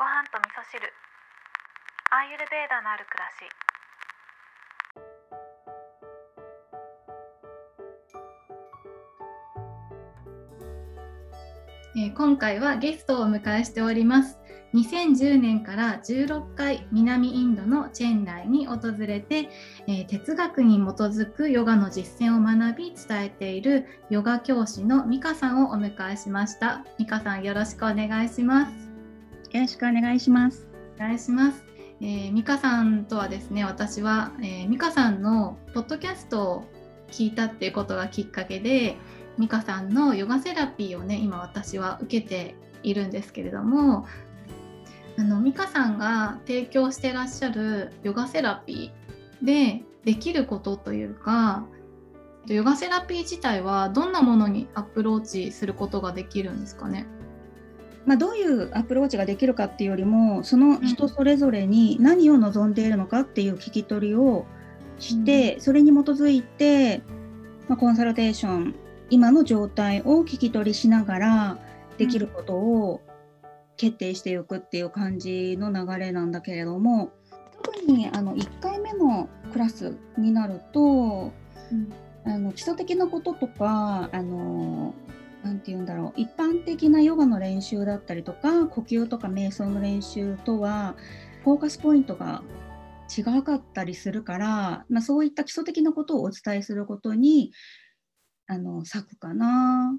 ご飯と味噌汁アーユルベーダのある暮らしえー今回はゲストをお迎えしております。2010年から16回南インドのチェンライに訪れて、えー哲学に基づくヨガの実践を学び伝えているヨガ教師のミカさんをお迎えしました。ミカさんよろしくお願いします。よろしくお願いします。お願いします。えー、さんとはですね、私は、えー、さんのポッドキャストを聞いたっていうことがきっかけで、ミカさんのヨガセラピーをね、今私は受けているんですけれども、あのミカさんが提供してらっしゃるヨガセラピーでできることというか、ヨガセラピー自体はどんなものにアプローチすることができるんですかね？まあ、どういうアプローチができるかっていうよりもその人それぞれに何を望んでいるのかっていう聞き取りをして、それに基づいて、まあ、コンサルテーション今の状態を聞き取りしながらできることを決定していくっていう感じの流れなんだけれども特にあの1回目のクラスになるとうん。あの基礎的なこととかあのなんて言うんだろう一般的なヨガの練習だったりとか呼吸とか瞑想の練習とはフォーカスポイントが違かったりするから、まあ、そういった基礎的なことをお伝えすることにあの割くかな。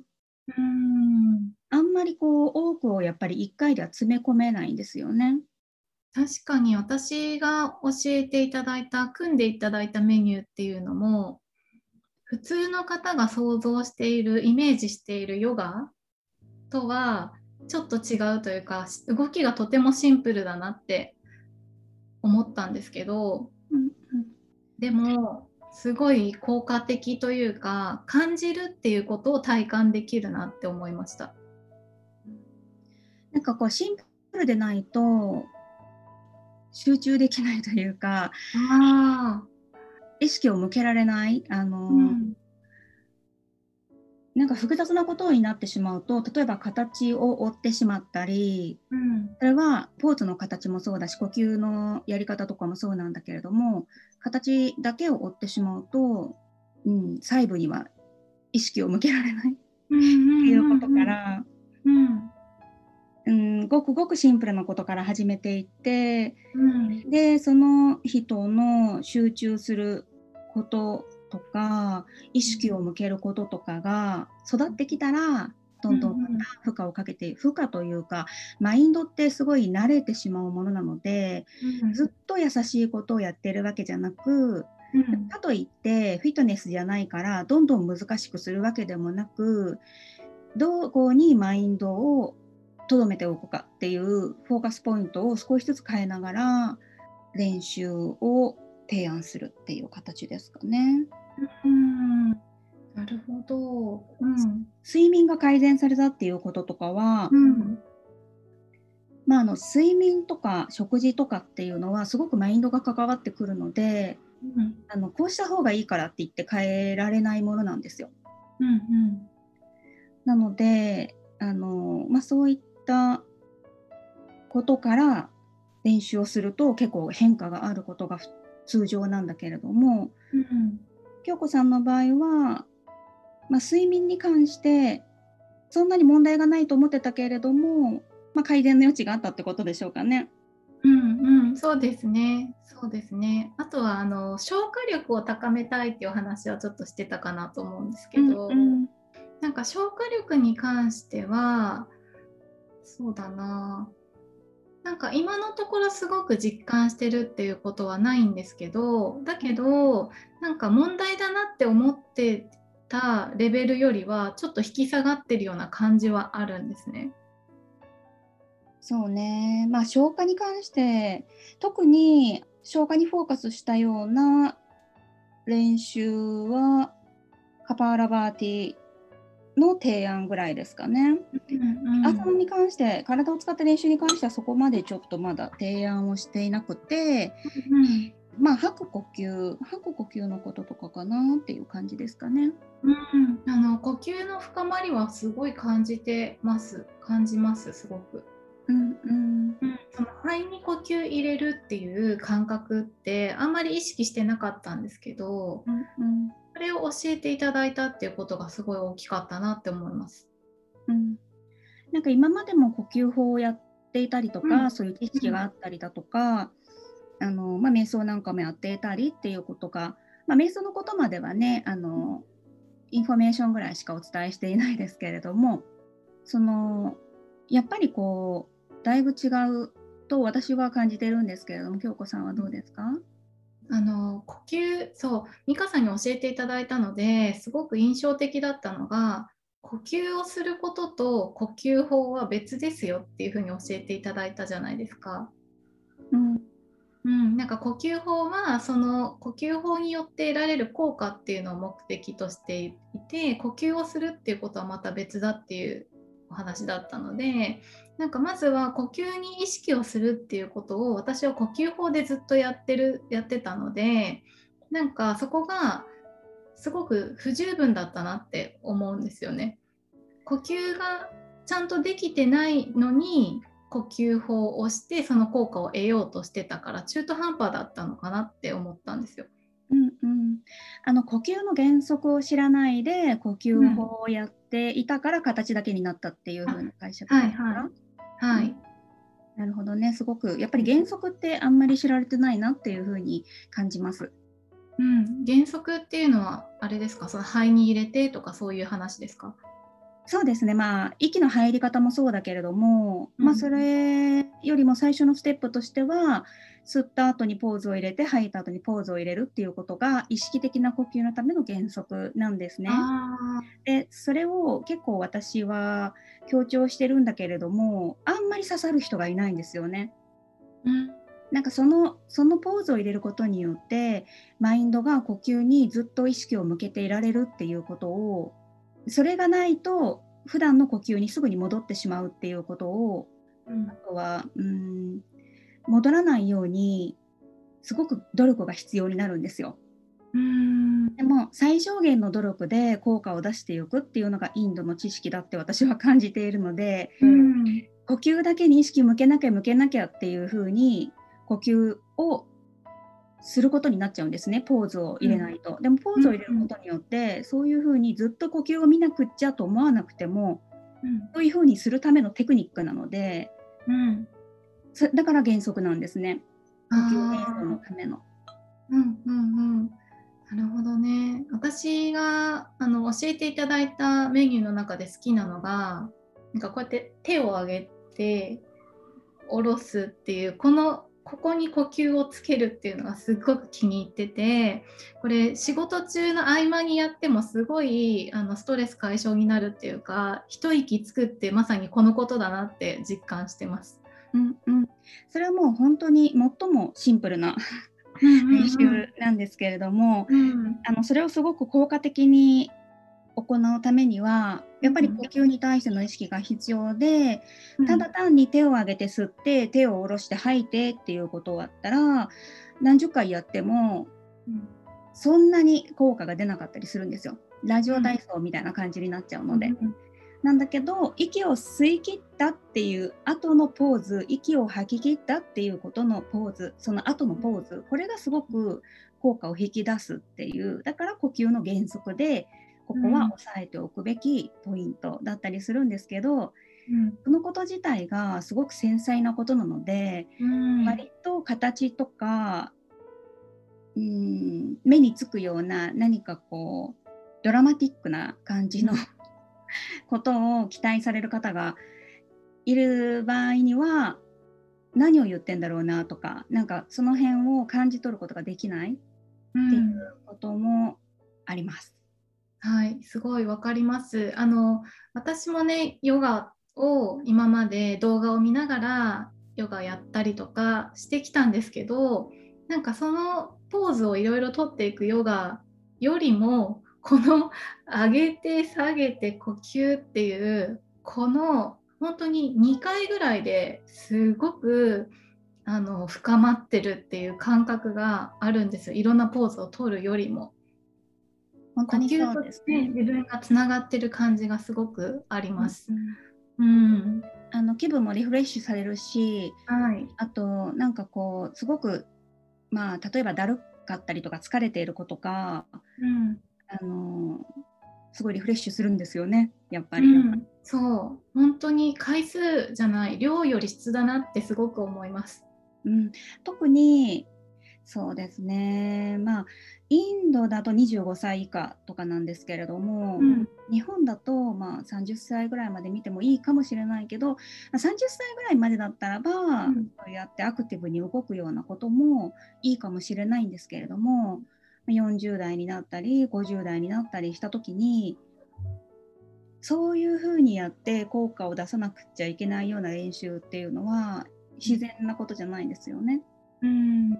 うんあんまりこう多くをやっぱり1回では詰め込めないんですよね。確かに私が教えていただいた組んでいただいたメニューっていうのも普通の方が想像しているイメージしているヨガとはちょっと違うというか動きがとてもシンプルだなって思ったんですけどうんでもすごい効果的というか感じるっていうことを体感できるなって思いました。なんかこうシンプルでないと集中できないというかあ意識を向けられない？あの、うん。なんか複雑なことになってしまうと例えば形を追ってしまったりうん。それはポーズの形もそうだし呼吸のやり方とかもそうなんだけれども形だけを追ってしまうと、うん、細部には意識を向けられないっていうことから、うん。うん、ごくごくシンプルなことから始めていってうん。でその人の集中することとか意識を向けることとかが育ってきたらどんどんまた負荷をかけて負荷というかマインドってすごい慣れてしまうものなのでずっと優しいことをやってるわけじゃなくうん。かといってフィットネスじゃないからどんどん難しくするわけでもなくどこにマインドをとどめておくかっていうフォーカスポイントを少しずつ変えながら練習を提案するっていう形ですかね。うんなるほど。うん睡眠が改善されたっていうこととかは、うんまあ、あの睡眠とか食事とかっていうのはすごくマインドが関わってくるのでうんあのこうした方がいいからって言って変えられないものなんですよ。うんなのであの、まあ、そういったことから練習をすると結構変化があることがふ通常なんだけれどもうん京子さんの場合は、まあ、睡眠に関してそんなに問題がないと思ってたけれども、まあ、改善の余地があったってことでしょうかね。うんうんそうですね。そうですね。あとはあの消化力を高めたいっていう話はちょっとしてたかなと思うんですけど、うんうんなんか消化力に関してはそうだな。なんか今のところすごく実感してるっていうことはないんですけどだけどなんか問題だなって思ってたレベルよりはちょっと引き下がってるような感じはあるんですね。そうね、まあ、消化に関して特に消化にフォーカスしたような練習はカパーラバーティの提案ぐらいですかね。うんアサムに関して体を使った練習に関してはそこまでちょっとまだ提案をしていなくてうんまあ吐く呼吸吐く呼吸のこととかかなっていう感じですかね。うん、あの呼吸の深まりはすごい感じてます感じますすごく。うんうんうん、その肺に呼吸入れるっていう感覚ってあんまり意識してなかったんですけどうんうんそれを教えていただいたっていうことがすごい大きかったなって思います。うん。なんか今までも呼吸法をやっていたりとか、うん。そういう知識があったりだとか、あのまあ、瞑想なんかもやっていたりっていうことが、まあ、瞑想のことまではねあのインフォメーションぐらいしかお伝えしていないですけれどもそのやっぱりこうだいぶ違うと私は感じてるんですけれども京子さんはどうですか、あの呼吸そう美香さんに教えていただいたのですごく印象的だったのが呼吸をすることと呼吸法は別ですよっていうふうに教えていただいたじゃないですか。うんうん、なんか呼吸法はその呼吸法によって得られる効果っていうのを目的としていて呼吸をするっていうことはまた別だっていうお話だったのでなんかまずは呼吸に意識をするっていうことを私は呼吸法でずっとやってるやってたのでなんかそこがすごく不十分だったなって思うんですよね。呼吸がちゃんとできてないのに呼吸法をしてその効果を得ようとしてたから中途半端だったのかなって思ったんですよ。うんうん、あの呼吸の原則を知らないで呼吸法をやっていたから形だけになったっていうふうな解釈ですか、はいはいはい、なるほどね。すごくやっぱり原則ってあんまり知られてないなっていうふうに感じます。うん、原則っていうのはあれですか？その肺に入れてとかそういう話ですか？そうですねまあ息の入り方もそうだけれども、うんまあそれよりも最初のステップとしては吸った後にポーズを入れて吐いた後にポーズを入れるっていうことが意識的な呼吸のための原則なんですね。あでそれを結構私は強調してるんだけれどもあんまり刺さる人がいないんですよね。ーうんなんかそのそのポーズを入れることによってマインドが呼吸にずっと意識を向けていられるっていうことをそれがないと普段の呼吸にすぐに戻ってしまうっていうことをうん。あとはうん戻らないようにすごく努力が必要になるんですよ。うん。でも最小限の努力で効果を出していくっていうのがインドの知識だって私は感じているのでうん。呼吸だけに意識向けなきゃ向けなきゃっていう風に呼吸をすることになっちゃうんですねポーズを入れないと。でもポーズを入れることによって、そういう風にずっと呼吸を見なくっちゃと思わなくてもそういう風にするためのテクニックなのでうん。そだから原則なんですね。呼吸あ瞑想のーための。うんうんうん。なるほどね。私があの教えていただいたメニューの中で好きなのがなんかこうやって手を上げて下ろすっていうこのここに呼吸をつけるっていうのがすっごく気に入っててこれ仕事中の合間にやってもすごいあのストレス解消になるっていうか一息つくってまさにこのことだなって実感してます。うんうん、それはもう本当に最もシンプルな練習なんですけれども、うん。あのそれをすごく効果的に行うためにはやっぱり呼吸に対しての意識が必要で、ただ単に手を上げて吸って手を下ろして吐いてっていうことだったら何十回やってもうんそんなに効果が出なかったりするんですよ。ラジオ体操みたいな感じになっちゃうので。うんなんだけど息を吸い切ったっていう後のポーズ息を吐き切ったっていうことのポーズその後のポーズこれがすごく効果を引き出すっていうだから呼吸の原則でここは押さえておくべきポイントだったりするんですけど、うん。そのこと自体がすごく繊細なことなので、うん。割と形とかうん目につくような何かこうドラマティックな感じの ことを期待される方がいる場合には何を言ってんだろうなとかなんかその辺を感じ取ることができないっていうこともあります。はい、すごいわかります。あの私もねヨガを今まで動画を見ながらヨガやったりとかしてきたんですけどなんかそのポーズをいろいろとっていくヨガよりもこの上げて下げて呼吸っていうこの本当に2回ぐらいですごくあの深まってるっていう感覚があるんですよいろんなポーズを取るよりも。本当に呼吸とそうですね。自分がつながってる感じがすごくあります。うんうん、あの気分もリフレッシュされるしはい。あとなんかこうすごくまあ例えばだるかったりとか疲れている子とかうん。あのすごいリフレッシュするんですよねやっぱり。うん、そう本当に回数じゃない量より質だなってすごく思います。うん、特にそうですね。まあインドだと25歳以下とかなんですけれども、うん。日本だとまあ30歳ぐらいまで見てもいいかもしれないけどまあ30歳ぐらいまでだったらば、うん。そうやってアクティブに動くようなこともいいかもしれないんですけれども40代になったり50代になったりした時にそういうふうにやって効果を出さなくちゃいけないような練習っていうのは自然なことじゃないんですよね。うん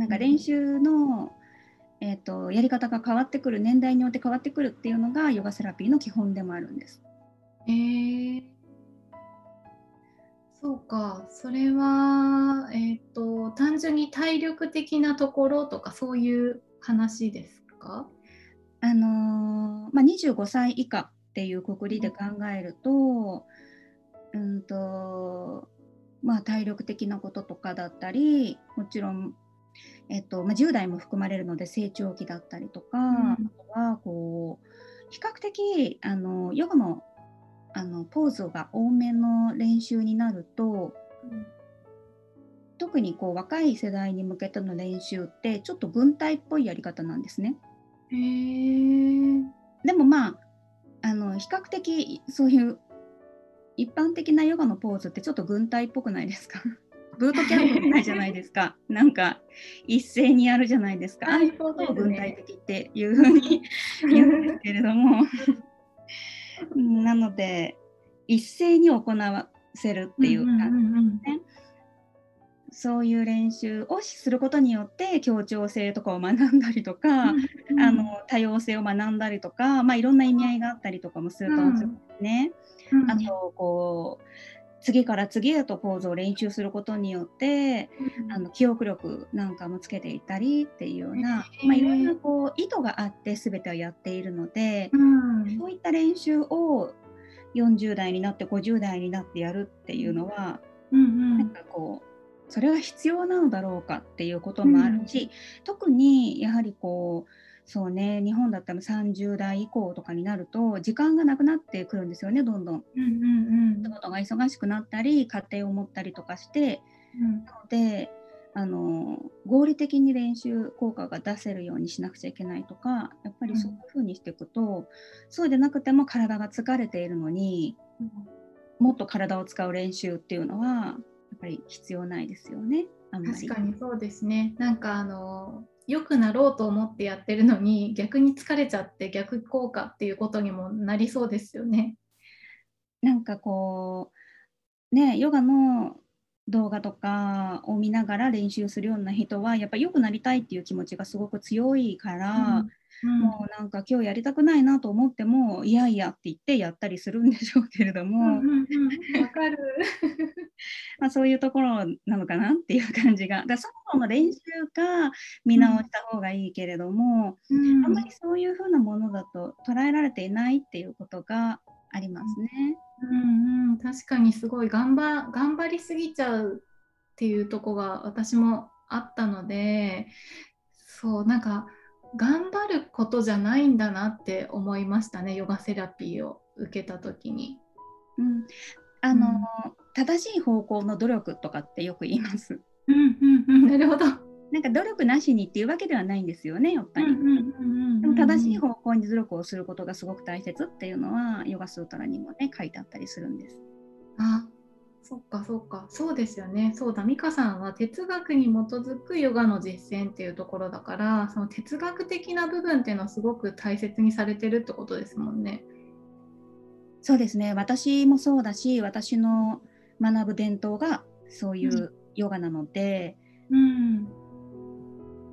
なんか練習の、えー、とやり方が変わってくる年代によって変わってくるっていうのがヨガセラピーの基本でもあるんです。えー、そうかそれは、えっと単純に体力的なところとかそういう話ですか？あのーまあ、25歳以下っていうくくりで考えると,、うんとまあ、体力的なこととかだったりもちろん、えっとまあ、10代も含まれるので成長期だったりとか、あとはこう比較的あのヨガのあのポーズが多めの練習になると特にこう若い世代に向けての練習ってちょっと軍隊っぽいやり方なんですね。へえでもまああの比較的そういう一般的なヨガのポーズってちょっと軍隊っぽくないですか？ブートキャンプみたいじゃないですか。なんか一斉にやるじゃないですか。ああい。うことをですね軍隊的っていうふうに言うんですけれども。うんなので一斉に行わせるっていうか、んんうんそういう練習をすることによって協調性とかを学んだりとか、うんあの多様性を学んだりとか、まあ、いろんな意味合いがあったりとかもすると思うんですね。うん。あとこう次から次へとポーズを練習することによってあの記憶力なんかもつけていったりっていうような、まあ、いろんなこう意図があって全てをやっているので、うん。そういった練習を40代になって50代になってやるっていうのは、うん。なんかこうそれは必要なのだろうかっていうこともあるし、特にやはりこうそうね日本だったら30代以降とかになると時間がなくなってくるんですよねどんどん。うんうん仕事が忙しくなったり家庭を持ったりとかして。うん。なのであの合理的に練習効果が出せるようにしなくちゃいけないとかやっぱりそういうふうにしていくと、そうでなくても体が疲れているのにもっと体を使う練習っていうのはやっぱり必要ないですよね。確かにそうですね。なんかあの良くなろうと思ってやってるのに逆に疲れちゃって逆効果っていうことにもなりそうですよね。なんかこうねヨガの動画とかを見ながら練習するような人はやっぱり良くなりたいっていう気持ちがすごく強いから、うん。もうなんか今日やりたくないなと思ってもいやいやって言ってやったりするんでしょうけれども、うんうんうんわかる。まあ、そういうところなのかなっていう感じが。だそもそもの練習が見直した方がいいけれども、うん。あんまりそういうふうなものだと捉えられていないっていうことがありますね。うんうん、確かにすごい頑張頑張りすぎちゃうっていうとこが私もあったのでそうなんか頑張ることじゃないんだなって思いましたねヨガセラピーを受けた時に。うん、あの、うん正しい方向の努力とかってよく言います。うんうんうん、なるほど。なんか努力なしにっていうわけではないんですよねやっぱり。でも正しい方向に努力をすることがすごく大切っていうのはヨガスートラにもね書いてあったりするんです。あそっかそっか。そうですよね。そうだ。美香さんは哲学に基づくヨガの実践っていうところだからその哲学的な部分っていうのはすごく大切にされてるってことですもんね。そうですね。私もそうだし私の学ぶ伝統がそういうヨガなので、うん。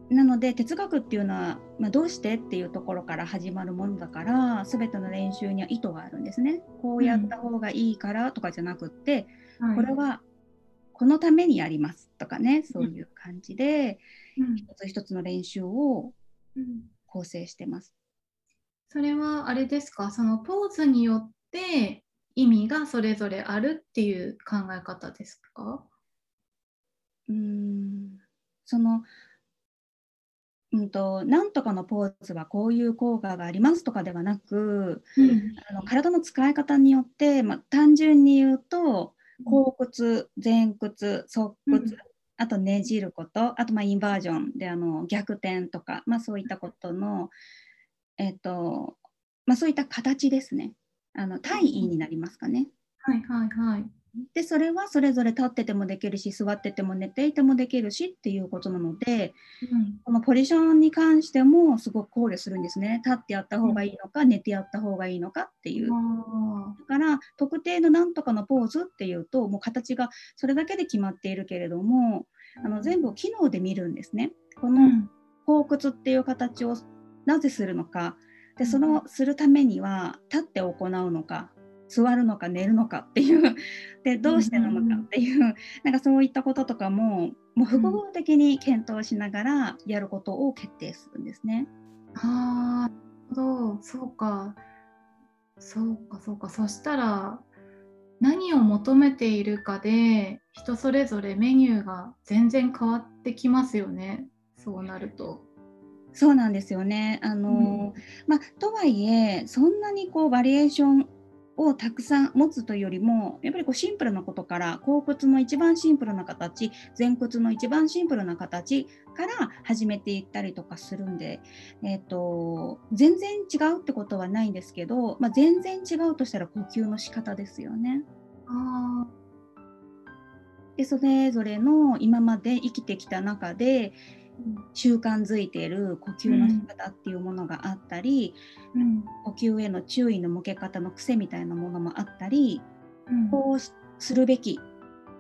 なので哲学っていうのは、まあ、どうしてっていうところから始まるものだから全ての練習には意図があるんですね。こうやった方がいいからとかじゃなくって、はい。これはこのためにやりますとかねそういう感じでうん。一つ一つの練習をうん。構成してます。それはあれですか？そのポーズによって意味がそれぞれあるっていう考え方ですか？うん。そのうんと、なんとかのポーズはこういう効果がありますとかではなく、うん。あの体の使い方によって、まあ、単純に言うと後屈前屈側屈、うんあとねじることあとまあインバージョンであの逆転とか、まあ、そういったことの、えっとまあ、そういった形ですねあの体位になりますかね。はいはいはい。でそれはそれぞれ立っててもできるし座ってても寝ていてもできるしっていうことなのでうん。このポジションに関してもすごく考慮するんですね。立ってやった方がいいのか、寝てやった方がいいのかっていう。あだから特定のなんとかのポーズっていうともう形がそれだけで決まっているけれどもあの全部を機能で見るんですね。このーうん。後屈っていう形をなぜするのか。でそのするためには立って行うのか座るのか寝るのかっていう でどうしてなのかっていうなんかそういったこととかももう複合的に検討しながらやることを決定するんですね。あーなるほどそうかそうかそうかそしたら何を求めているかで人それぞれメニューが全然変わってきますよねそうなると。そうなんですよね。あのまあ、とはいえそんなにこうバリエーションをたくさん持つというよりもやっぱりこうシンプルなことから後屈の一番シンプルな形前屈の一番シンプルな形から始めていったりとかするんで、えー、と全然違うってことはないんですけど、まあ、全然違うとしたら呼吸の仕方ですよね。あでそれぞれの今まで生きてきた中でー習慣づいている呼吸の仕方っていうものがあったり、うん呼吸への注意の向け方の癖みたいなものもあったりうん。こうしするべき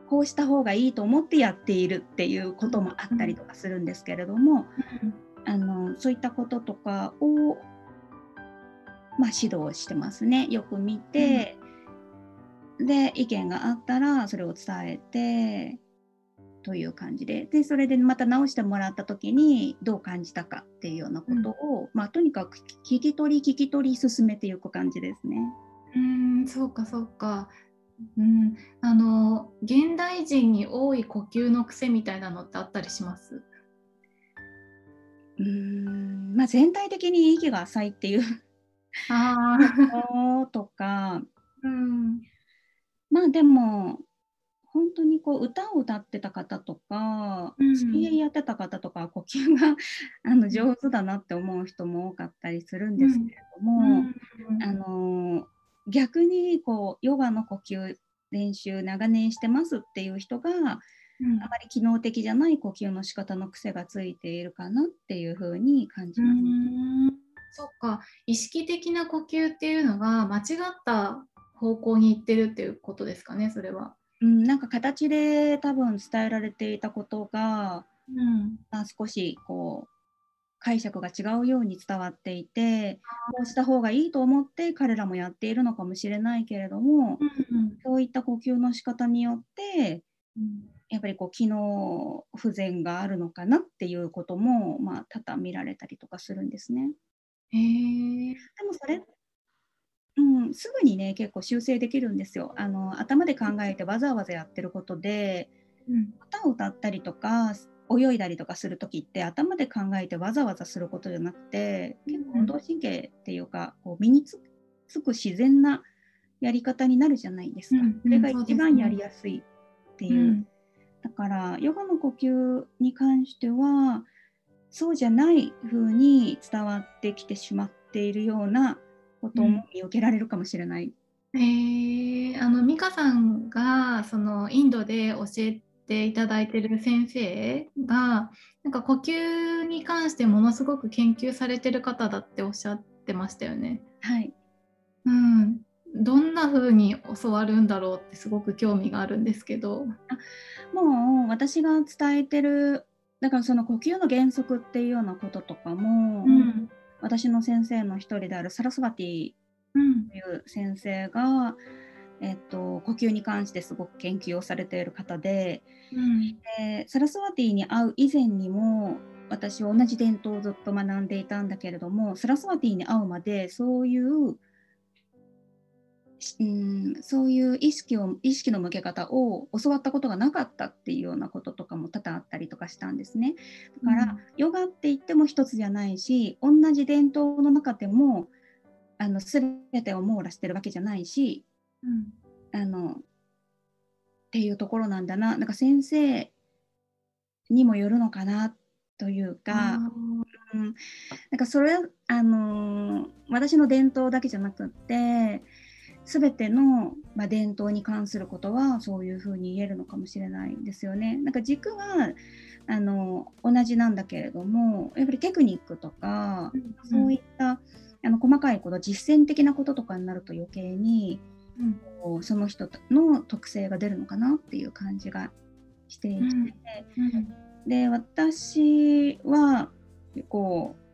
こうした方がいいと思ってやっているっていうこともあったりとかするんですけれども、あのそういったこととかを、まあ、指導してますね。よく見て、で意見があったらそれを伝えてという感じで。でそれでまた直してもらった時にどう感じたかっていうようなことを、まあ、とにかく聞き取り聞き取り進めていく感じですね。うーんそうかそうか。うん、あの現代人に多い呼吸の癖みたいなのってあったりします？うーんまあ、全体的に息が浅いっていう。あの とか。うん。まあでも本当にこう歌を歌ってた方とか、うん水泳やってた方とかは呼吸があの上手だなって思う人も多かったりするんですけれども、あの逆にこうヨガの呼吸練習長年してますっていう人がうん。あまり機能的じゃない呼吸の仕方の癖がついているかなっていうふうに感じうます。ん。そっか。意識的な呼吸っていうのが間違った方向に行ってるっていうことですかねそれは。うん、なんか形で多分伝えられていたことが、うん。まあ、少しこう解釈が違うように伝わっていてこうした方がいいと思って彼らもやっているのかもしれないけれどもうんそういった呼吸の仕方によってうん。やっぱりこう機能不全があるのかなっていうことも、まあ、多々見られたりとかするんですね。へえでもそれ、うん、すぐにね結構修正できるんですよ。あの頭で考えてわざわざやってることでうん歌を歌ったりとか泳いだりとかする時って頭で考えてわざわざすることじゃなくて結構運動神経っていうかこう身につつく自然なやり方になるじゃないですか。うんそれがうんそうですね一番やりやすいっていう。うんだからヨガの呼吸に関してはそうじゃない風に伝わってきてしまっているようなことも見受けられるかもしれない。へえあの美香さんがそのインドで教えていただいてる先生がなんか呼吸に関してものすごく研究されてる方だっておっしゃってましたよね。はい、うん、どんな風に教わるんだろうってすごく興味があるんですけど。もう私が伝えてるだからその呼吸の原則っていうようなこととかも、うん私の先生の一人であるサラスバティうん。という先生が、えっと、呼吸に関してすごく研究をされている方で、うん。でサラスワティに会う以前にも私は同じ伝統をずっと学んでいたんだけれどもサラスワティに会うまでそういううん、そういう意識を意識の向け方を教わったことがなかったっていうようなこととかも多々あったりとかしたんですね。だから、うんヨガって言っても一つじゃないし同じ伝統の中でもあの全てを網羅してるわけじゃないしうんあのっていうところなんだななんか先生にもよるのかなというか。あうん、なんかそれあのー私の伝統だけじゃなくって全ての、まあ、伝統に関することはそういうふうに言えるのかもしれないですよね。なんか軸はあの同じなんだけれどもやっぱりテクニックとか、ーそういったあの細かいこと実践的なこととかになると余計にうんその人の特性が出るのかなっていう感じがしていて。うんうんで私はこう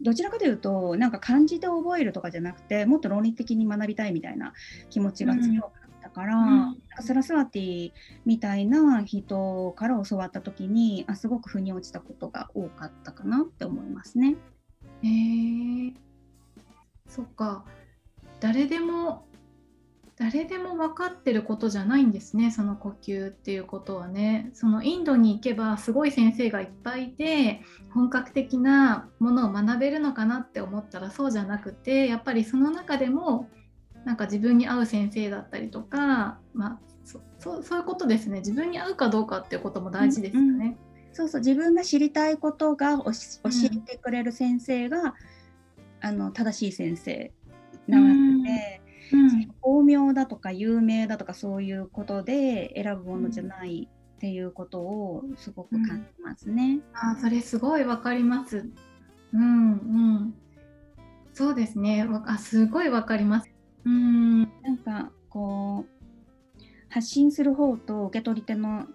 どちらかというとなんか漢字で覚えるとかじゃなくてもっと論理的に学びたいみたいな気持ちが強かったから、うん。かサラスワティみたいな人から教わった時にあすごく腑に落ちたことが多かったかなって思いますね。へえそっか。誰でも誰でも分かってることじゃないんですねその呼吸っていうことはねそのインドに行けばすごい先生がいっぱいいて本格的なものを学べるのかなって思ったらそうじゃなくてやっぱりその中でもなんか自分に合う先生だったりとかまあそそうそういうことですね自分に合うかどうかっていうことも大事ですよね。そうそう自分が知りたいことが教うんえてくれる先生が、あの正しい先生なわけで。うん巧妙だとか有名だとかそういうことで選ぶものじゃないっていうことをすごく感じますね。あーそれすごいわかります。うんうん。そうですね。わあすごいわかります。うん。なんかこう発信する方と受け取り手の、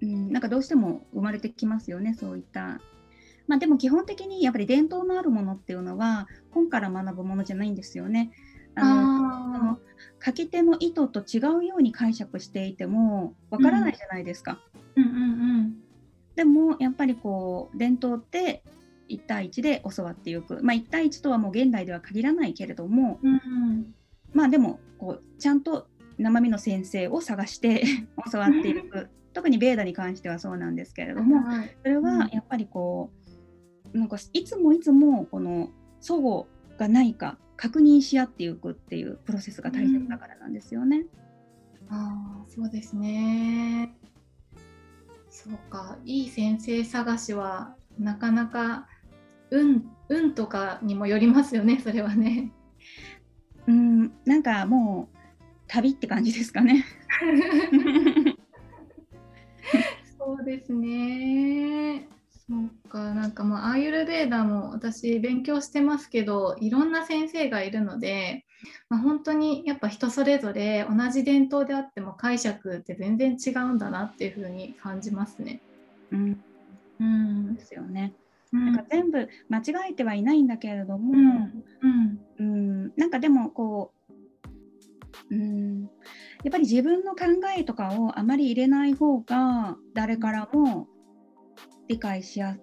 うん、なんかどうしても生まれてきますよねそういった。まあでも基本的にやっぱり伝統のあるものっていうのは本から学ぶものじゃないんですよね。あの書き手の意図と違うように解釈していてもわからないじゃないですか。あ。うんうんでもやっぱりこう伝統って1対1で教わっていく、まあ、1対1とはもう現代では限らないけれどもうん。うんまあでもこうちゃんと生身の先生を探して 教わっていく特にベーダに関してはそうなんですけれどもはいそれはやっぱりこうなんかいつもいつもこの齟齬がないか確認し合っていくっていうプロセスが大切だからなんですよね。ああそうですね。そうかいい先生探しはなかなか運運とかにもよりますよね それはね。うんなんかもう旅って感じですかね。そうですね。そうか、なんかもうアーユルベーダも私勉強してますけど、いろんな先生がいるので、まあ、本当にやっぱ人それぞれ同じ伝統であっても解釈って全然違うんだなっていうふうに感じますね。うんうんで。すよね。うんなんか全部間違えてはいないんだけれども、うんうんうん、なんかでもこう、うん、やっぱり自分の考えとかをあまり入れない方が誰からも理解しや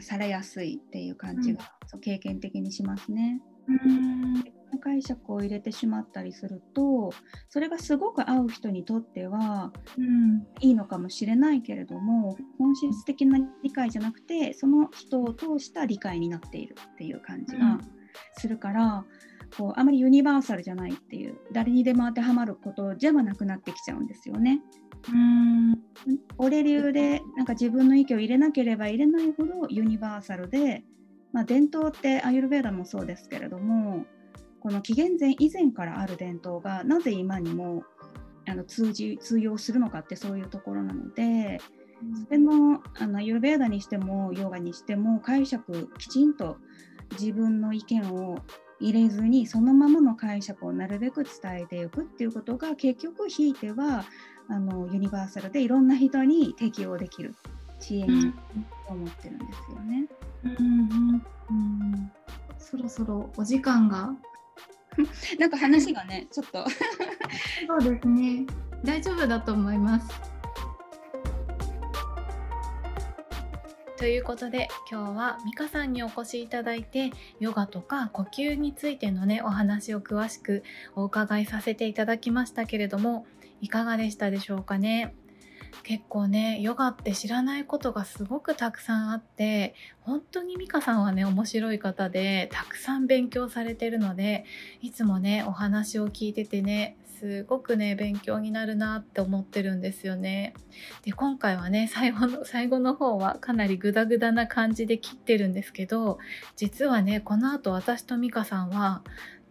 されやすいっていう感じが、そう経験的にしますね。うん。解釈を入れてしまったりするとそれがすごく合う人にとってはうん。いいのかもしれないけれども本質的な理解じゃなくてその人を通した理解になっているっていう感じがするから、こうあまりユニバーサルじゃないっていう誰にでも当てはまることじゃなくなってきちゃうんですよね。うん。俺流でなんか自分の意見を入れなければ入れないほどユニバーサルで、まあ、伝統ってアユルベーダもそうですけれどもこの紀元前以前からある伝統がなぜ今にもあの通じ通用するのかってそういうところなのでそれもあのアユルベーダにしてもヨガにしても解釈きちんと自分の意見を入れずにそのままの解釈をなるべく伝えていくっていうことが結局ひいてはあのユニバーサルでいろんな人に適用できる知恵うんに思ってるんですよね。うんうんうんそろそろお時間が なんか話がねちょっとそうですね。大丈夫だと思います。ということで今日は美香さんにお越しいただいてヨガとか呼吸についてのねお話を詳しくお伺いさせていただきましたけれどもいかがでしたでしょうかね？結構ねヨガって知らないことがすごくたくさんあって本当に美香さんはね面白い方でたくさん勉強されてるのでいつもねお話を聞いててねすごくね勉強になるなって思ってるんですよね。で今回はね最後の最後の方はかなりグダグダな感じで切ってるんですけど実はねこの後私と美香さんは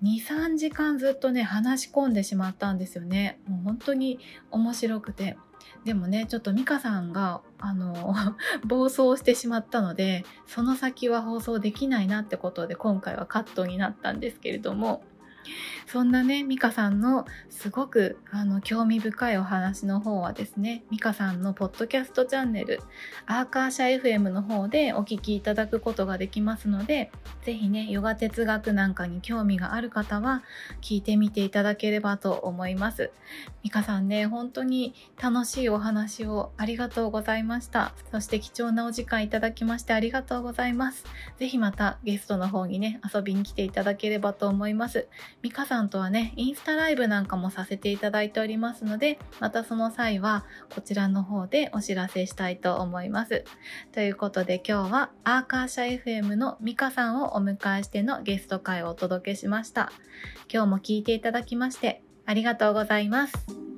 23時間ずっとね話し込んでしまったんですよね。もう本当に面白くてでもねちょっと美香さんがあの 暴走してしまったのでその先は放送できないなってことで今回はカットになったんですけれどもそんなね、ミカさんのすごくあの興味深いお話の方はですね、ミカさんのポッドキャストチャンネル、アーカーシャ FM の方でお聞きいただくことができますので、ぜひね、ヨガ哲学なんかに興味がある方は聞いてみていただければと思います。ミカさんね、本当に楽しいお話をありがとうございました。そして貴重なお時間いただきましてありがとうございます。ぜひまたゲストの方にね、遊びに来ていただければと思います。ミカさんとはね、インスタライブなんかもさせていただいておりますので、またその際はこちらの方でお知らせしたいと思います。ということで今日はアーカーシャ FM のミカさんをお迎えしてのゲスト会をお届けしました。今日も聞いていただきましてありがとうございます。